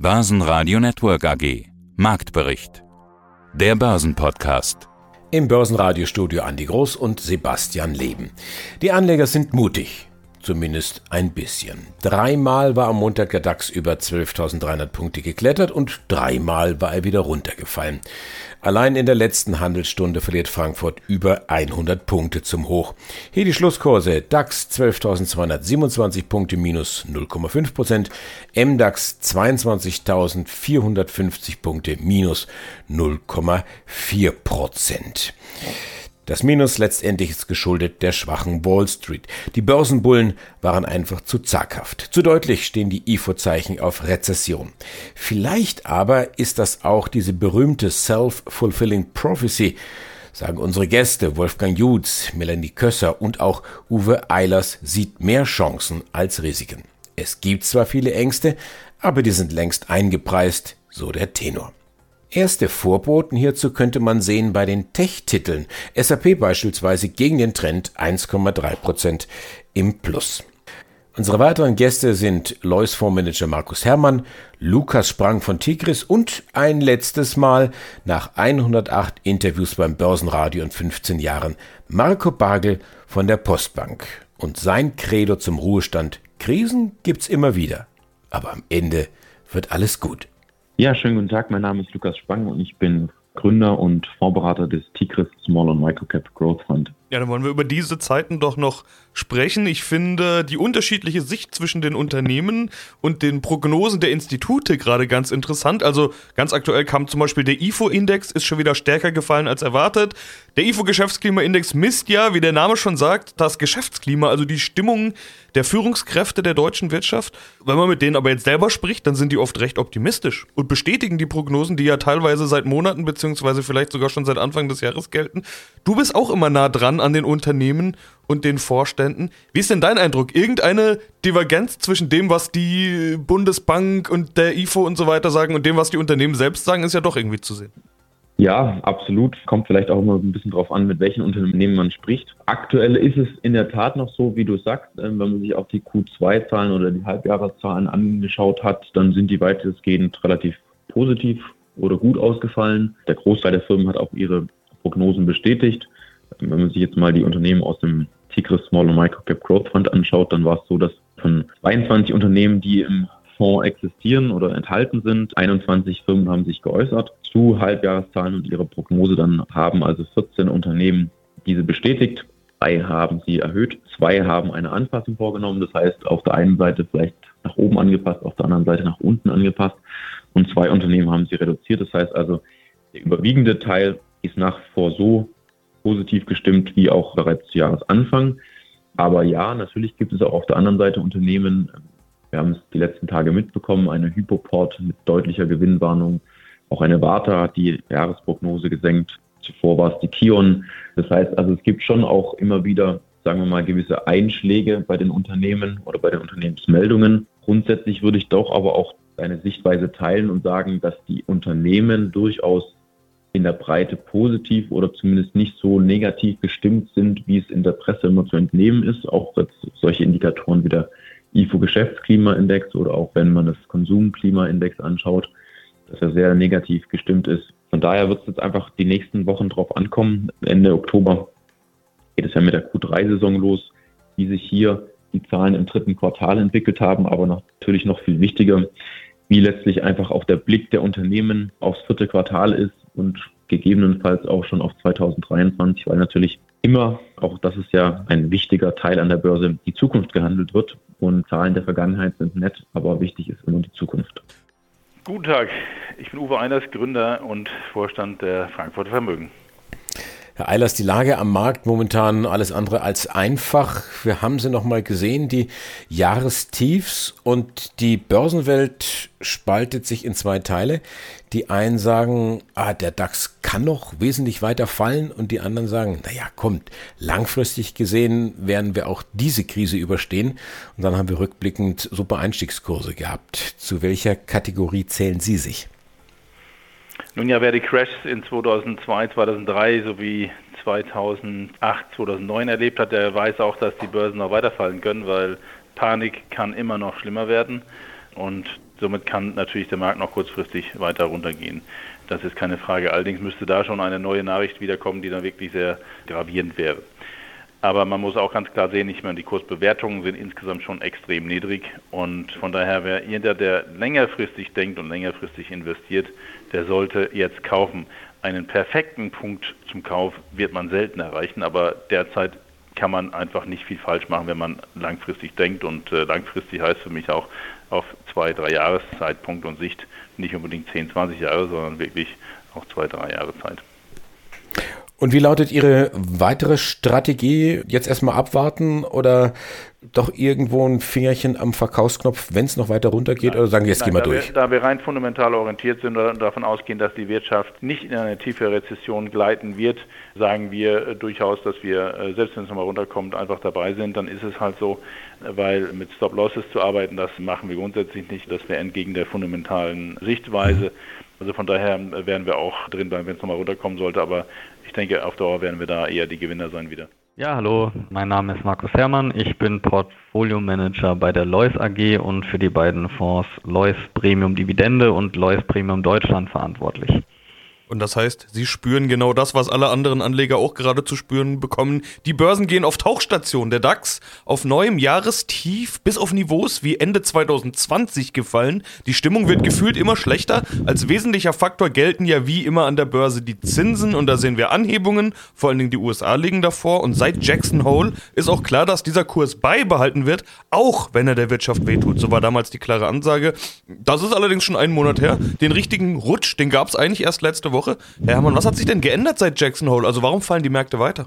Börsenradio Network AG. Marktbericht. Der Börsenpodcast. Im Börsenradiostudio Andi Groß und Sebastian Leben. Die Anleger sind mutig. Zumindest ein bisschen. Dreimal war am Montag der DAX über 12.300 Punkte geklettert und dreimal war er wieder runtergefallen. Allein in der letzten Handelsstunde verliert Frankfurt über 100 Punkte zum Hoch. Hier die Schlusskurse. DAX 12.227 Punkte minus 0,5 Prozent. MDAX 22.450 Punkte minus 0,4 Prozent. Das Minus letztendlich ist geschuldet der schwachen Wall Street. Die Börsenbullen waren einfach zu zaghaft. Zu deutlich stehen die IFO-Zeichen auf Rezession. Vielleicht aber ist das auch diese berühmte Self-Fulfilling Prophecy, sagen unsere Gäste Wolfgang Jutz, Melanie Kösser und auch Uwe Eilers sieht mehr Chancen als Risiken. Es gibt zwar viele Ängste, aber die sind längst eingepreist, so der Tenor. Erste Vorboten hierzu könnte man sehen bei den Tech-Titeln. SAP beispielsweise gegen den Trend 1,3% im Plus. Unsere weiteren Gäste sind Lois Fondsmanager Markus Herrmann, Lukas Sprang von Tigris und ein letztes Mal nach 108 Interviews beim Börsenradio und 15 Jahren Marco Bagel von der Postbank. Und sein Credo zum Ruhestand, Krisen gibt's immer wieder. Aber am Ende wird alles gut. Ja, schönen guten Tag. Mein Name ist Lukas Spang und ich bin Gründer und Vorberater des Tigris Small und Microcap Growth Fund. Ja, dann wollen wir über diese Zeiten doch noch sprechen. Ich finde die unterschiedliche Sicht zwischen den Unternehmen und den Prognosen der Institute gerade ganz interessant. Also ganz aktuell kam zum Beispiel der IFO-Index, ist schon wieder stärker gefallen als erwartet. Der IFO-Geschäftsklima-Index misst ja, wie der Name schon sagt, das Geschäftsklima, also die Stimmung der Führungskräfte der deutschen Wirtschaft. Wenn man mit denen aber jetzt selber spricht, dann sind die oft recht optimistisch und bestätigen die Prognosen, die ja teilweise seit Monaten beziehungsweise vielleicht sogar schon seit Anfang des Jahres gelten. Du bist auch immer nah dran an den Unternehmen und den Vorständen. Wie ist denn dein Eindruck? Irgendeine Divergenz zwischen dem, was die Bundesbank und der IFO und so weiter sagen und dem, was die Unternehmen selbst sagen, ist ja doch irgendwie zu sehen. Ja, absolut. Kommt vielleicht auch immer ein bisschen drauf an, mit welchen Unternehmen man spricht. Aktuell ist es in der Tat noch so, wie du sagst, ähm, wenn man sich auch die Q2-Zahlen oder die Halbjahreszahlen angeschaut hat, dann sind die weitestgehend relativ positiv oder gut ausgefallen. Der Großteil der Firmen hat auch ihre Prognosen bestätigt. Wenn man sich jetzt mal die Unternehmen aus dem Tigris Small und Micro Cap Growth Fund anschaut, dann war es so, dass von 22 Unternehmen, die im Fonds existieren oder enthalten sind, 21 Firmen haben sich geäußert zu Halbjahreszahlen und ihre Prognose. Dann haben also 14 Unternehmen diese bestätigt. Drei haben sie erhöht, zwei haben eine Anpassung vorgenommen. Das heißt, auf der einen Seite vielleicht nach oben angepasst, auf der anderen Seite nach unten angepasst. Und zwei Unternehmen haben sie reduziert. Das heißt also, der überwiegende Teil ist nach vor so positiv gestimmt wie auch bereits zu Jahresanfang. Aber ja, natürlich gibt es auch auf der anderen Seite Unternehmen, wir haben es die letzten Tage mitbekommen, eine Hypoport mit deutlicher Gewinnwarnung. Auch eine Warta hat die Jahresprognose gesenkt. Zuvor war es die Kion. Das heißt also, es gibt schon auch immer wieder, sagen wir mal, gewisse Einschläge bei den Unternehmen oder bei den Unternehmensmeldungen. Grundsätzlich würde ich doch aber auch eine Sichtweise teilen und sagen, dass die Unternehmen durchaus in der Breite positiv oder zumindest nicht so negativ gestimmt sind, wie es in der Presse immer zu entnehmen ist. Auch solche Indikatoren wie der IFO-Geschäftsklimaindex oder auch wenn man das Konsumklimaindex anschaut, dass er sehr negativ gestimmt ist. Von daher wird es jetzt einfach die nächsten Wochen drauf ankommen. Ende Oktober geht es ja mit der Q3-Saison los, wie sich hier die Zahlen im dritten Quartal entwickelt haben, aber natürlich noch viel wichtiger, wie letztlich einfach auch der Blick der Unternehmen aufs vierte Quartal ist und gegebenenfalls auch schon auf 2023, weil natürlich immer, auch das ist ja ein wichtiger Teil an der Börse, die Zukunft gehandelt wird. Und Zahlen der Vergangenheit sind nett, aber wichtig ist immer die Zukunft. Guten Tag, ich bin Uwe Einers, Gründer und Vorstand der Frankfurter Vermögen. Herr Eilers, die Lage am Markt momentan alles andere als einfach. Wir haben sie nochmal gesehen, die Jahrestiefs und die Börsenwelt spaltet sich in zwei Teile. Die einen sagen, ah, der DAX kann noch wesentlich weiter fallen und die anderen sagen, naja, kommt, langfristig gesehen werden wir auch diese Krise überstehen. Und dann haben wir rückblickend super Einstiegskurse gehabt. Zu welcher Kategorie zählen Sie sich? Nun ja, wer die Crashs in 2002, 2003 sowie 2008, 2009 erlebt hat, der weiß auch, dass die Börsen noch weiterfallen können, weil Panik kann immer noch schlimmer werden. Und Somit kann natürlich der Markt noch kurzfristig weiter runtergehen. Das ist keine Frage. Allerdings müsste da schon eine neue Nachricht wiederkommen, die dann wirklich sehr gravierend wäre. Aber man muss auch ganz klar sehen, ich meine, die Kursbewertungen sind insgesamt schon extrem niedrig und von daher, wer jeder, der längerfristig denkt und längerfristig investiert, der sollte jetzt kaufen. Einen perfekten Punkt zum Kauf wird man selten erreichen, aber derzeit kann man einfach nicht viel falsch machen, wenn man langfristig denkt und äh, langfristig heißt für mich auch auf zwei, drei Jahreszeitpunkt und Sicht nicht unbedingt 10, 20 Jahre, sondern wirklich auch zwei, drei Jahre Zeit. Und wie lautet Ihre weitere Strategie? Jetzt erstmal abwarten oder doch irgendwo ein Fingerchen am Verkaufsknopf, wenn es noch weiter runtergeht? Oder sagen, jetzt nein, gehen wir da durch? Wir, da wir rein fundamental orientiert sind und davon ausgehen, dass die Wirtschaft nicht in eine tiefe Rezession gleiten wird, sagen wir äh, durchaus, dass wir, äh, selbst wenn es nochmal runterkommt, einfach dabei sind. Dann ist es halt so, weil mit Stop-Losses zu arbeiten, das machen wir grundsätzlich nicht. Das wäre entgegen der fundamentalen Sichtweise. Also von daher äh, werden wir auch drin bleiben, wenn es nochmal runterkommen sollte. Aber ich denke, auf Dauer werden wir da eher die Gewinner sein wieder. Ja, hallo, mein Name ist Markus Herrmann. Ich bin Portfolio Manager bei der Lois AG und für die beiden Fonds Lois Premium Dividende und Lois Premium Deutschland verantwortlich. Und das heißt, sie spüren genau das, was alle anderen Anleger auch gerade zu spüren bekommen. Die Börsen gehen auf Tauchstation. Der DAX auf neuem Jahrestief bis auf Niveaus wie Ende 2020 gefallen. Die Stimmung wird gefühlt immer schlechter. Als wesentlicher Faktor gelten ja wie immer an der Börse die Zinsen und da sehen wir Anhebungen. Vor allen Dingen die USA liegen davor. Und seit Jackson Hole ist auch klar, dass dieser Kurs beibehalten wird, auch wenn er der Wirtschaft wehtut. So war damals die klare Ansage. Das ist allerdings schon einen Monat her. Den richtigen Rutsch, den gab es eigentlich erst letzte Woche. Woche. Herr Hermann, was hat sich denn geändert seit Jackson Hole? Also warum fallen die Märkte weiter?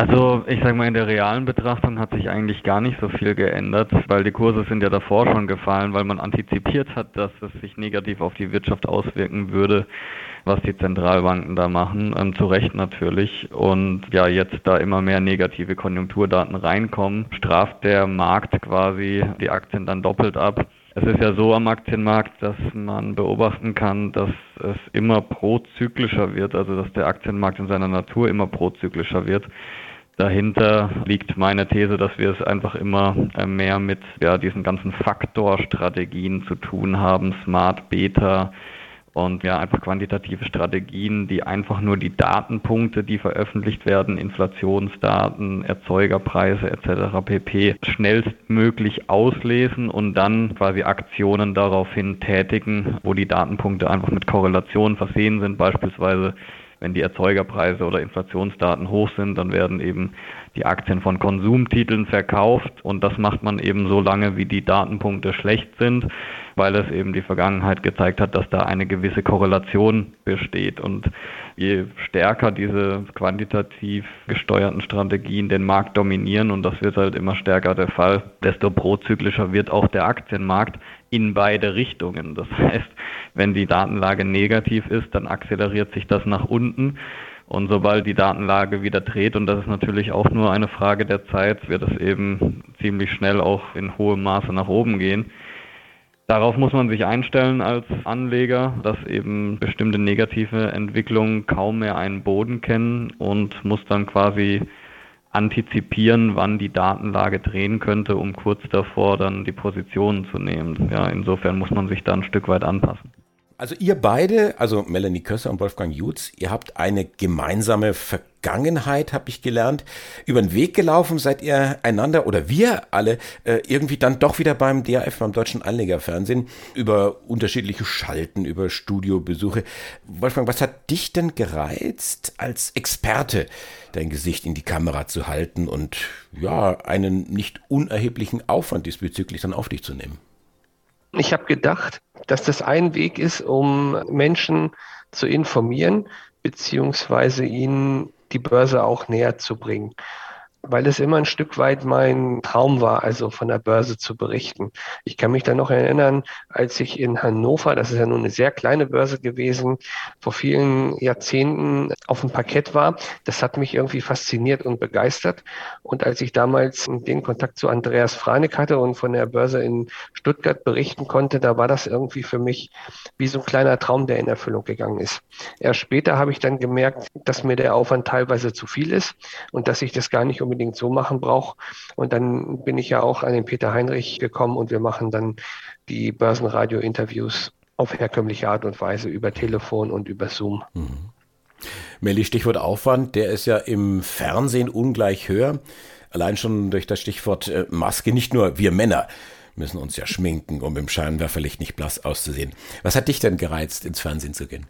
Also ich sage mal, in der realen Betrachtung hat sich eigentlich gar nicht so viel geändert, weil die Kurse sind ja davor schon gefallen, weil man antizipiert hat, dass es sich negativ auf die Wirtschaft auswirken würde, was die Zentralbanken da machen, ähm, zu Recht natürlich. Und ja, jetzt da immer mehr negative Konjunkturdaten reinkommen, straft der Markt quasi die Aktien dann doppelt ab. Es ist ja so am Aktienmarkt, dass man beobachten kann, dass es immer prozyklischer wird, also dass der Aktienmarkt in seiner Natur immer prozyklischer wird. Dahinter liegt meine These, dass wir es einfach immer äh, mehr mit ja, diesen ganzen Faktorstrategien zu tun haben, Smart Beta, und ja, einfach quantitative Strategien, die einfach nur die Datenpunkte, die veröffentlicht werden, Inflationsdaten, Erzeugerpreise etc. pp. schnellstmöglich auslesen und dann quasi Aktionen daraufhin tätigen, wo die Datenpunkte einfach mit Korrelationen versehen sind, beispielsweise wenn die Erzeugerpreise oder Inflationsdaten hoch sind, dann werden eben die Aktien von Konsumtiteln verkauft. Und das macht man eben so lange, wie die Datenpunkte schlecht sind, weil es eben die Vergangenheit gezeigt hat, dass da eine gewisse Korrelation besteht. Und je stärker diese quantitativ gesteuerten Strategien den Markt dominieren und das wird halt immer stärker der Fall, desto prozyklischer wird auch der Aktienmarkt in beide Richtungen. Das heißt, wenn die Datenlage negativ ist, dann akzeleriert sich das nach unten. Und sobald die Datenlage wieder dreht, und das ist natürlich auch nur eine Frage der Zeit, wird es eben ziemlich schnell auch in hohem Maße nach oben gehen. Darauf muss man sich einstellen als Anleger, dass eben bestimmte negative Entwicklungen kaum mehr einen Boden kennen und muss dann quasi antizipieren, wann die Datenlage drehen könnte, um kurz davor dann die Positionen zu nehmen. Ja, insofern muss man sich da ein Stück weit anpassen. Also ihr beide, also Melanie Kösser und Wolfgang Jutz, ihr habt eine gemeinsame Vergangenheit, habe ich gelernt. Über den Weg gelaufen seid ihr einander oder wir alle äh, irgendwie dann doch wieder beim DAF, beim Deutschen Anlegerfernsehen, über unterschiedliche Schalten, über Studiobesuche. Wolfgang, was hat dich denn gereizt, als Experte dein Gesicht in die Kamera zu halten und ja, einen nicht unerheblichen Aufwand diesbezüglich dann auf dich zu nehmen? Ich habe gedacht, dass das ein Weg ist, um Menschen zu informieren, beziehungsweise ihnen die Börse auch näher zu bringen weil es immer ein Stück weit mein Traum war, also von der Börse zu berichten. Ich kann mich dann noch erinnern, als ich in Hannover, das ist ja nun eine sehr kleine Börse gewesen, vor vielen Jahrzehnten auf dem Parkett war. Das hat mich irgendwie fasziniert und begeistert. Und als ich damals den Kontakt zu Andreas Franek hatte und von der Börse in Stuttgart berichten konnte, da war das irgendwie für mich wie so ein kleiner Traum, der in Erfüllung gegangen ist. Erst später habe ich dann gemerkt, dass mir der Aufwand teilweise zu viel ist und dass ich das gar nicht um unbedingt so machen brauche. Und dann bin ich ja auch an den Peter Heinrich gekommen und wir machen dann die Börsenradio-Interviews auf herkömmliche Art und Weise über Telefon und über Zoom. Mhm. Melli, Stichwort Aufwand, der ist ja im Fernsehen ungleich höher. Allein schon durch das Stichwort äh, Maske, nicht nur wir Männer müssen uns ja schminken, um im Scheinwerferlicht nicht blass auszusehen. Was hat dich denn gereizt, ins Fernsehen zu gehen?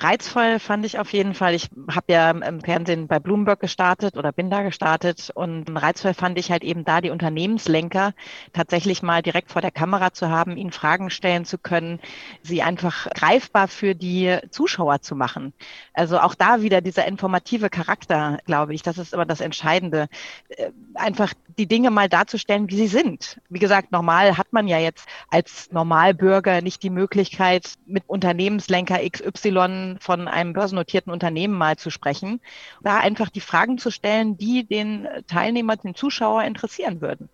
Reizvoll fand ich auf jeden Fall. Ich habe ja im Fernsehen bei Bloomberg gestartet oder bin da gestartet und reizvoll fand ich halt eben da die Unternehmenslenker tatsächlich mal direkt vor der Kamera zu haben, ihnen Fragen stellen zu können, sie einfach greifbar für die Zuschauer zu machen. Also auch da wieder dieser informative Charakter, glaube ich, das ist immer das Entscheidende. Äh, einfach die Dinge mal darzustellen, wie sie sind. Wie gesagt, normal hat man ja jetzt als Normalbürger nicht die Möglichkeit, mit Unternehmenslenker XY von einem börsennotierten Unternehmen mal zu sprechen, da einfach die Fragen zu stellen, die den Teilnehmer, den Zuschauer interessieren würden.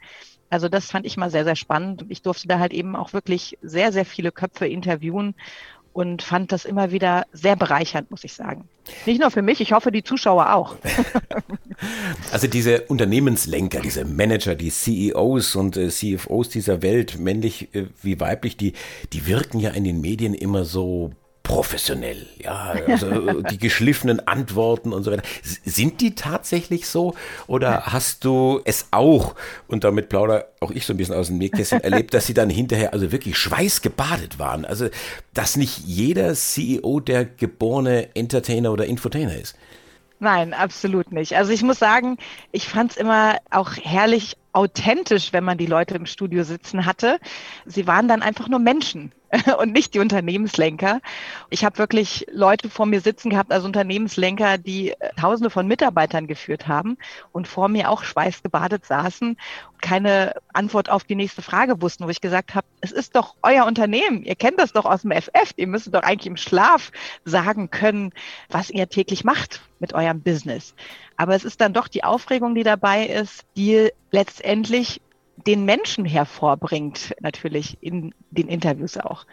Also das fand ich mal sehr, sehr spannend. Ich durfte da halt eben auch wirklich sehr, sehr viele Köpfe interviewen und fand das immer wieder sehr bereichernd, muss ich sagen. Nicht nur für mich, ich hoffe, die Zuschauer auch. also diese Unternehmenslenker, diese Manager, die CEOs und äh, CFOs dieser Welt, männlich äh, wie weiblich, die, die wirken ja in den Medien immer so professionell, ja, also die geschliffenen Antworten und so weiter. Sind die tatsächlich so oder hast du es auch, und damit plauder auch ich so ein bisschen aus dem Nähkästchen, erlebt, dass sie dann hinterher also wirklich schweißgebadet waren? Also, dass nicht jeder CEO der geborene Entertainer oder Infotainer ist? Nein, absolut nicht. Also ich muss sagen, ich fand es immer auch herrlich authentisch, wenn man die Leute im Studio sitzen hatte. Sie waren dann einfach nur Menschen und nicht die Unternehmenslenker. Ich habe wirklich Leute vor mir sitzen gehabt, also Unternehmenslenker, die äh, Tausende von Mitarbeitern geführt haben und vor mir auch schweißgebadet saßen und keine Antwort auf die nächste Frage wussten, wo ich gesagt habe, es ist doch euer Unternehmen, ihr kennt das doch aus dem FF, ihr müsst doch eigentlich im Schlaf sagen können, was ihr täglich macht mit eurem Business. Aber es ist dann doch die Aufregung, die dabei ist, die letztendlich den Menschen hervorbringt, natürlich in den Interviews auch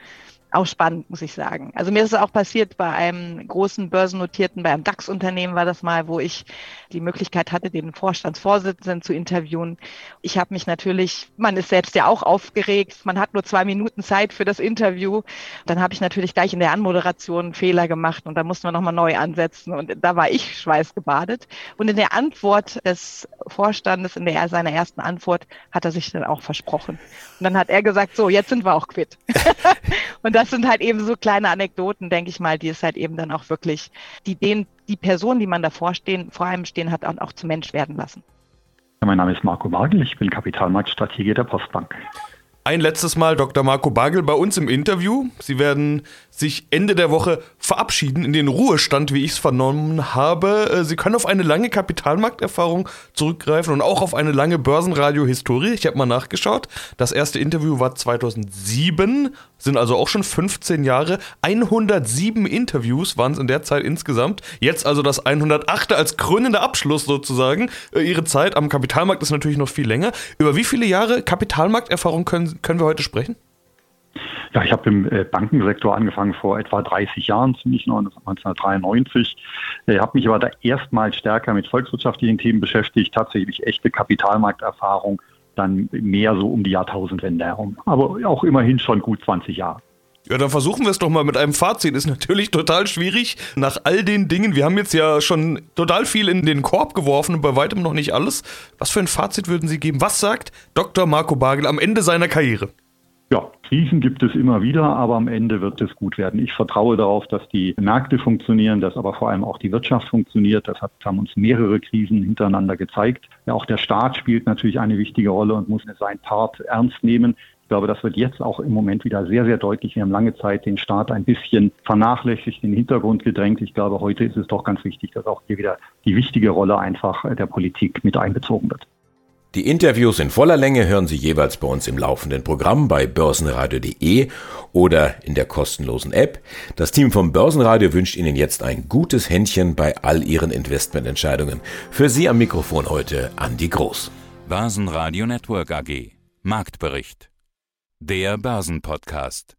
auch spannend, muss ich sagen. Also mir ist es auch passiert bei einem großen börsennotierten, bei einem DAX-Unternehmen war das mal, wo ich die Möglichkeit hatte, den Vorstandsvorsitzenden zu interviewen. Ich habe mich natürlich, man ist selbst ja auch aufgeregt, man hat nur zwei Minuten Zeit für das Interview. Dann habe ich natürlich gleich in der Anmoderation einen Fehler gemacht und da mussten wir nochmal neu ansetzen und da war ich schweißgebadet. Und in der Antwort des Vorstandes, in der seiner ersten Antwort, hat er sich dann auch versprochen. Und dann hat er gesagt, so, jetzt sind wir auch quitt. und das sind halt eben so kleine Anekdoten, denke ich mal, die es halt eben dann auch wirklich, die den, die Person, die man davor stehen, vor einem stehen hat, auch, auch zu Mensch werden lassen. Mein Name ist Marco Magel, ich bin Kapitalmarktstrategie der Postbank. Ein letztes Mal Dr. Marco Bagel bei uns im Interview. Sie werden sich Ende der Woche verabschieden in den Ruhestand, wie ich es vernommen habe. Äh, Sie können auf eine lange Kapitalmarkterfahrung zurückgreifen und auch auf eine lange Börsenradio-Historie. Ich habe mal nachgeschaut. Das erste Interview war 2007, sind also auch schon 15 Jahre. 107 Interviews waren es in der Zeit insgesamt. Jetzt also das 108. als krönender Abschluss sozusagen. Äh, Ihre Zeit am Kapitalmarkt ist natürlich noch viel länger. Über wie viele Jahre Kapitalmarkterfahrung können, können wir heute sprechen? Ja, ich habe im äh, Bankensektor angefangen vor etwa 30 Jahren, ziemlich 1993. Ich habe mich aber da erstmals stärker mit volkswirtschaftlichen Themen beschäftigt, tatsächlich echte Kapitalmarkterfahrung, dann mehr so um die Jahrtausendwende herum. Aber auch immerhin schon gut 20 Jahre. Ja, dann versuchen wir es doch mal mit einem Fazit. Ist natürlich total schwierig nach all den Dingen. Wir haben jetzt ja schon total viel in den Korb geworfen und bei weitem noch nicht alles. Was für ein Fazit würden Sie geben? Was sagt Dr. Marco Bagel am Ende seiner Karriere? Ja, Krisen gibt es immer wieder, aber am Ende wird es gut werden. Ich vertraue darauf, dass die Märkte funktionieren, dass aber vor allem auch die Wirtschaft funktioniert. Das hat, haben uns mehrere Krisen hintereinander gezeigt. Ja, auch der Staat spielt natürlich eine wichtige Rolle und muss seinen Part ernst nehmen. Ich glaube, das wird jetzt auch im Moment wieder sehr, sehr deutlich. Wir haben lange Zeit den Staat ein bisschen vernachlässigt, in den Hintergrund gedrängt. Ich glaube, heute ist es doch ganz wichtig, dass auch hier wieder die wichtige Rolle einfach der Politik mit einbezogen wird. Die Interviews in voller Länge hören Sie jeweils bei uns im laufenden Programm bei börsenradio.de oder in der kostenlosen App. Das Team vom Börsenradio wünscht Ihnen jetzt ein gutes Händchen bei all Ihren Investmententscheidungen. Für Sie am Mikrofon heute Andi Groß. Börsenradio Network AG. Marktbericht. Der Börsenpodcast.